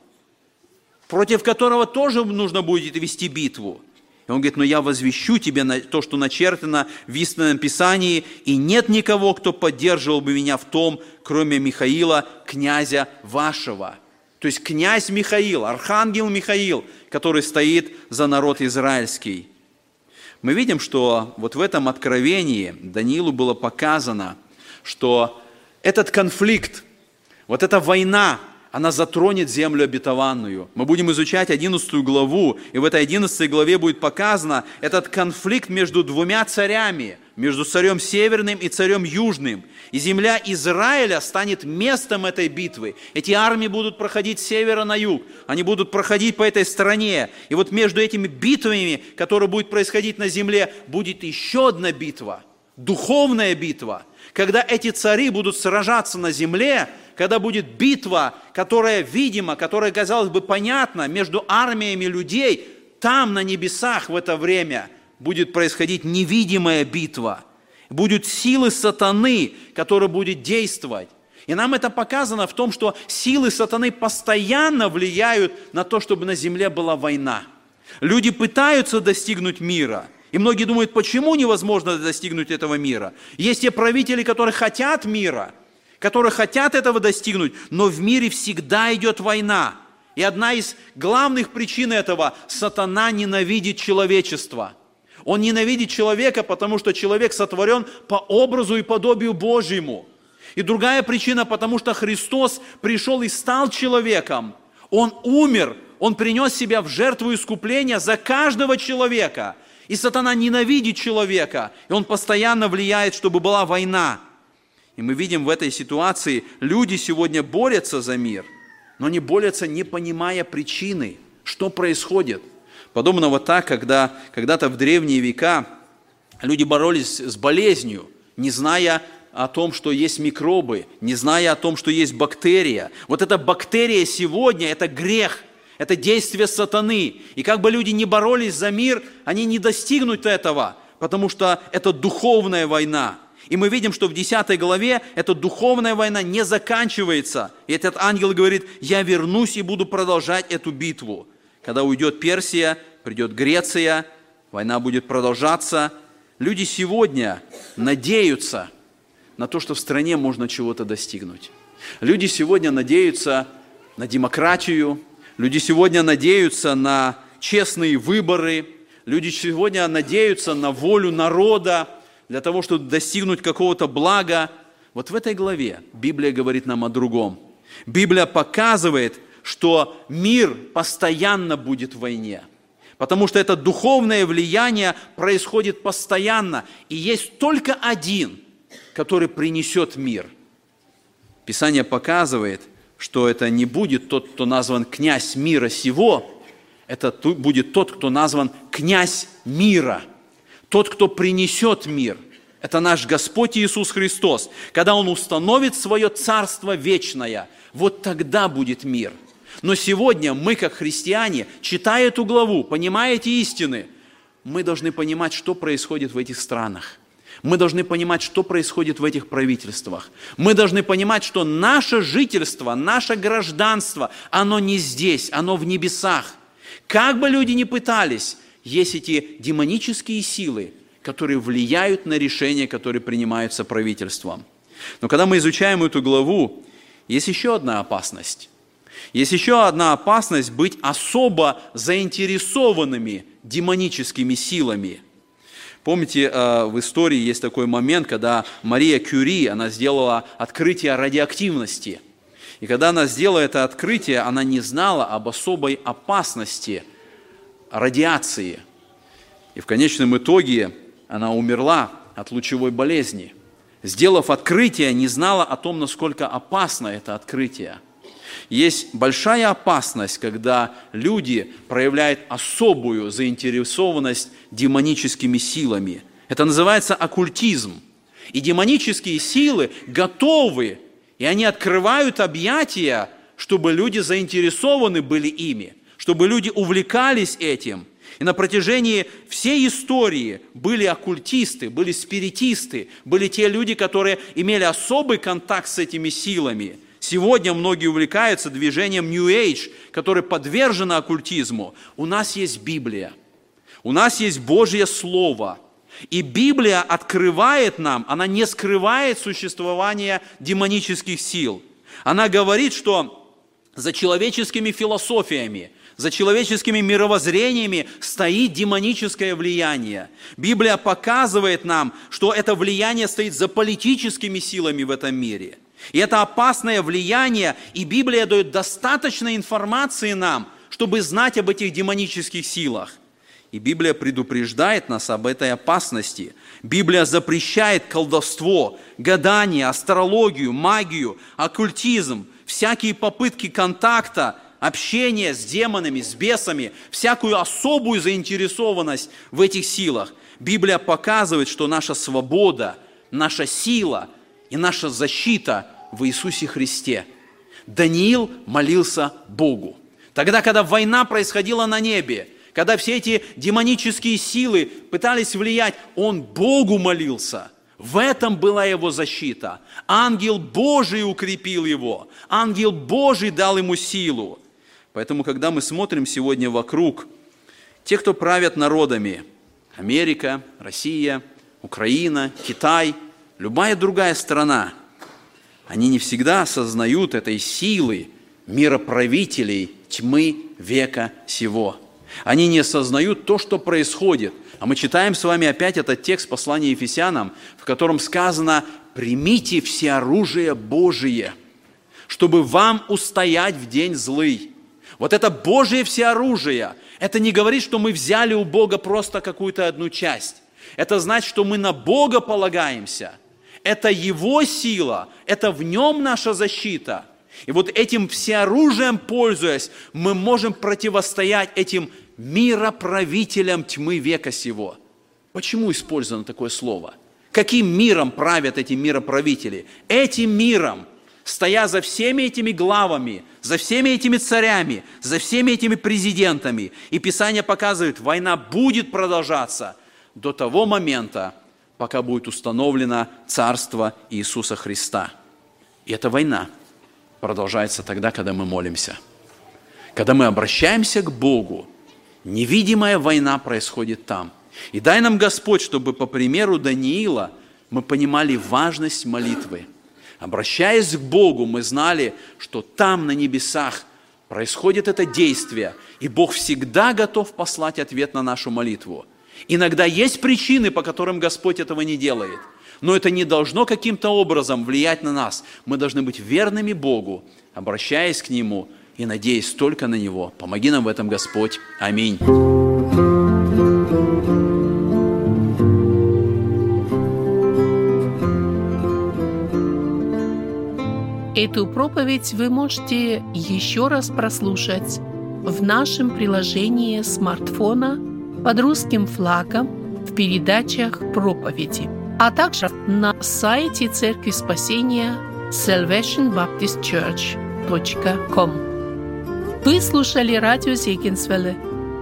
против которого тоже нужно будет вести битву. И он говорит, но я возвещу тебе то, что начертано в истинном Писании, и нет никого, кто поддерживал бы меня в том, кроме Михаила, князя вашего. То есть князь Михаил, архангел Михаил, который стоит за народ израильский. Мы видим, что вот в этом откровении Даниилу было показано, что этот конфликт, вот эта война, она затронет землю обетованную. Мы будем изучать 11 главу, и в этой 11 главе будет показано этот конфликт между двумя царями, между царем северным и царем южным. И земля Израиля станет местом этой битвы. Эти армии будут проходить с севера на юг, они будут проходить по этой стране. И вот между этими битвами, которые будут происходить на земле, будет еще одна битва, духовная битва, когда эти цари будут сражаться на земле, когда будет битва, которая видима, которая, казалось бы, понятна между армиями людей, там, на небесах в это время будет происходить невидимая битва. Будут силы сатаны, которые будут действовать. И нам это показано в том, что силы сатаны постоянно влияют на то, чтобы на земле была война. Люди пытаются достигнуть мира. И многие думают, почему невозможно достигнуть этого мира? Есть те правители, которые хотят мира – которые хотят этого достигнуть, но в мире всегда идет война. И одна из главных причин этого – сатана ненавидит человечество. Он ненавидит человека, потому что человек сотворен по образу и подобию Божьему. И другая причина, потому что Христос пришел и стал человеком. Он умер, Он принес себя в жертву искупления за каждого человека. И сатана ненавидит человека, и он постоянно влияет, чтобы была война – и мы видим в этой ситуации, люди сегодня борются за мир, но они борются, не понимая причины, что происходит. Подобно вот так, когда когда-то в древние века люди боролись с болезнью, не зная о том, что есть микробы, не зная о том, что есть бактерия. Вот эта бактерия сегодня – это грех, это действие сатаны. И как бы люди не боролись за мир, они не достигнут этого, потому что это духовная война – и мы видим, что в 10 главе эта духовная война не заканчивается. И этот ангел говорит, я вернусь и буду продолжать эту битву. Когда уйдет Персия, придет Греция, война будет продолжаться. Люди сегодня надеются на то, что в стране можно чего-то достигнуть. Люди сегодня надеются на демократию, люди сегодня надеются на честные выборы, люди сегодня надеются на волю народа, для того, чтобы достигнуть какого-то блага. Вот в этой главе Библия говорит нам о другом. Библия показывает, что мир постоянно будет в войне. Потому что это духовное влияние происходит постоянно. И есть только один, который принесет мир. Писание показывает, что это не будет тот, кто назван князь мира сего, это будет тот, кто назван князь мира – тот, кто принесет мир, это наш Господь Иисус Христос. Когда Он установит свое Царство вечное, вот тогда будет мир. Но сегодня мы, как христиане, читая эту главу, понимая эти истины, мы должны понимать, что происходит в этих странах. Мы должны понимать, что происходит в этих правительствах. Мы должны понимать, что наше жительство, наше гражданство, оно не здесь, оно в небесах. Как бы люди ни пытались, есть эти демонические силы, которые влияют на решения, которые принимаются правительством. Но когда мы изучаем эту главу, есть еще одна опасность. Есть еще одна опасность быть особо заинтересованными демоническими силами. Помните, э, в истории есть такой момент, когда Мария Кюри, она сделала открытие радиоактивности. И когда она сделала это открытие, она не знала об особой опасности – радиации. И в конечном итоге она умерла от лучевой болезни. Сделав открытие, не знала о том, насколько опасно это открытие. Есть большая опасность, когда люди проявляют особую заинтересованность демоническими силами. Это называется оккультизм. И демонические силы готовы, и они открывают объятия, чтобы люди заинтересованы были ими чтобы люди увлекались этим. И на протяжении всей истории были оккультисты, были спиритисты, были те люди, которые имели особый контакт с этими силами. Сегодня многие увлекаются движением New Age, которое подвержено оккультизму. У нас есть Библия, у нас есть Божье Слово. И Библия открывает нам, она не скрывает существование демонических сил. Она говорит, что за человеческими философиями, за человеческими мировоззрениями стоит демоническое влияние. Библия показывает нам, что это влияние стоит за политическими силами в этом мире. И это опасное влияние, и Библия дает достаточно информации нам, чтобы знать об этих демонических силах. И Библия предупреждает нас об этой опасности. Библия запрещает колдовство, гадание, астрологию, магию, оккультизм, всякие попытки контакта – общение с демонами, с бесами, всякую особую заинтересованность в этих силах. Библия показывает, что наша свобода, наша сила и наша защита в Иисусе Христе. Даниил молился Богу. Тогда, когда война происходила на небе, когда все эти демонические силы пытались влиять, он Богу молился – в этом была его защита. Ангел Божий укрепил его. Ангел Божий дал ему силу. Поэтому, когда мы смотрим сегодня вокруг, те, кто правят народами, Америка, Россия, Украина, Китай, любая другая страна, они не всегда осознают этой силы мироправителей тьмы века сего. Они не осознают то, что происходит. А мы читаем с вами опять этот текст послания Ефесянам, в котором сказано «Примите все оружие Божие, чтобы вам устоять в день злый». Вот это Божье всеоружие. Это не говорит, что мы взяли у Бога просто какую-то одну часть. Это значит, что мы на Бога полагаемся. Это Его сила, это в Нем наша защита. И вот этим всеоружием пользуясь, мы можем противостоять этим мироправителям тьмы века сего. Почему использовано такое слово? Каким миром правят эти мироправители? Этим миром – стоя за всеми этими главами, за всеми этими царями, за всеми этими президентами. И Писание показывает, война будет продолжаться до того момента, пока будет установлено Царство Иисуса Христа. И эта война продолжается тогда, когда мы молимся. Когда мы обращаемся к Богу, невидимая война происходит там. И дай нам Господь, чтобы по примеру Даниила мы понимали важность молитвы – Обращаясь к Богу, мы знали, что там, на небесах, происходит это действие, и Бог всегда готов послать ответ на нашу молитву. Иногда есть причины, по которым Господь этого не делает, но это не должно каким-то образом влиять на нас. Мы должны быть верными Богу, обращаясь к Нему и надеясь только на Него. Помоги нам в этом, Господь. Аминь. Эту проповедь вы можете еще раз прослушать в нашем приложении смартфона под русским флагом в передачах проповеди, а также на сайте Церкви Спасения salvationbaptistchurch.com. Вы слушали радио Зегенсвелле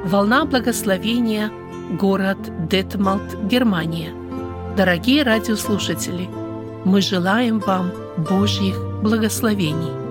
«Волна благословения», город Детмалт, Германия. Дорогие радиослушатели, мы желаем вам Божьих благословений.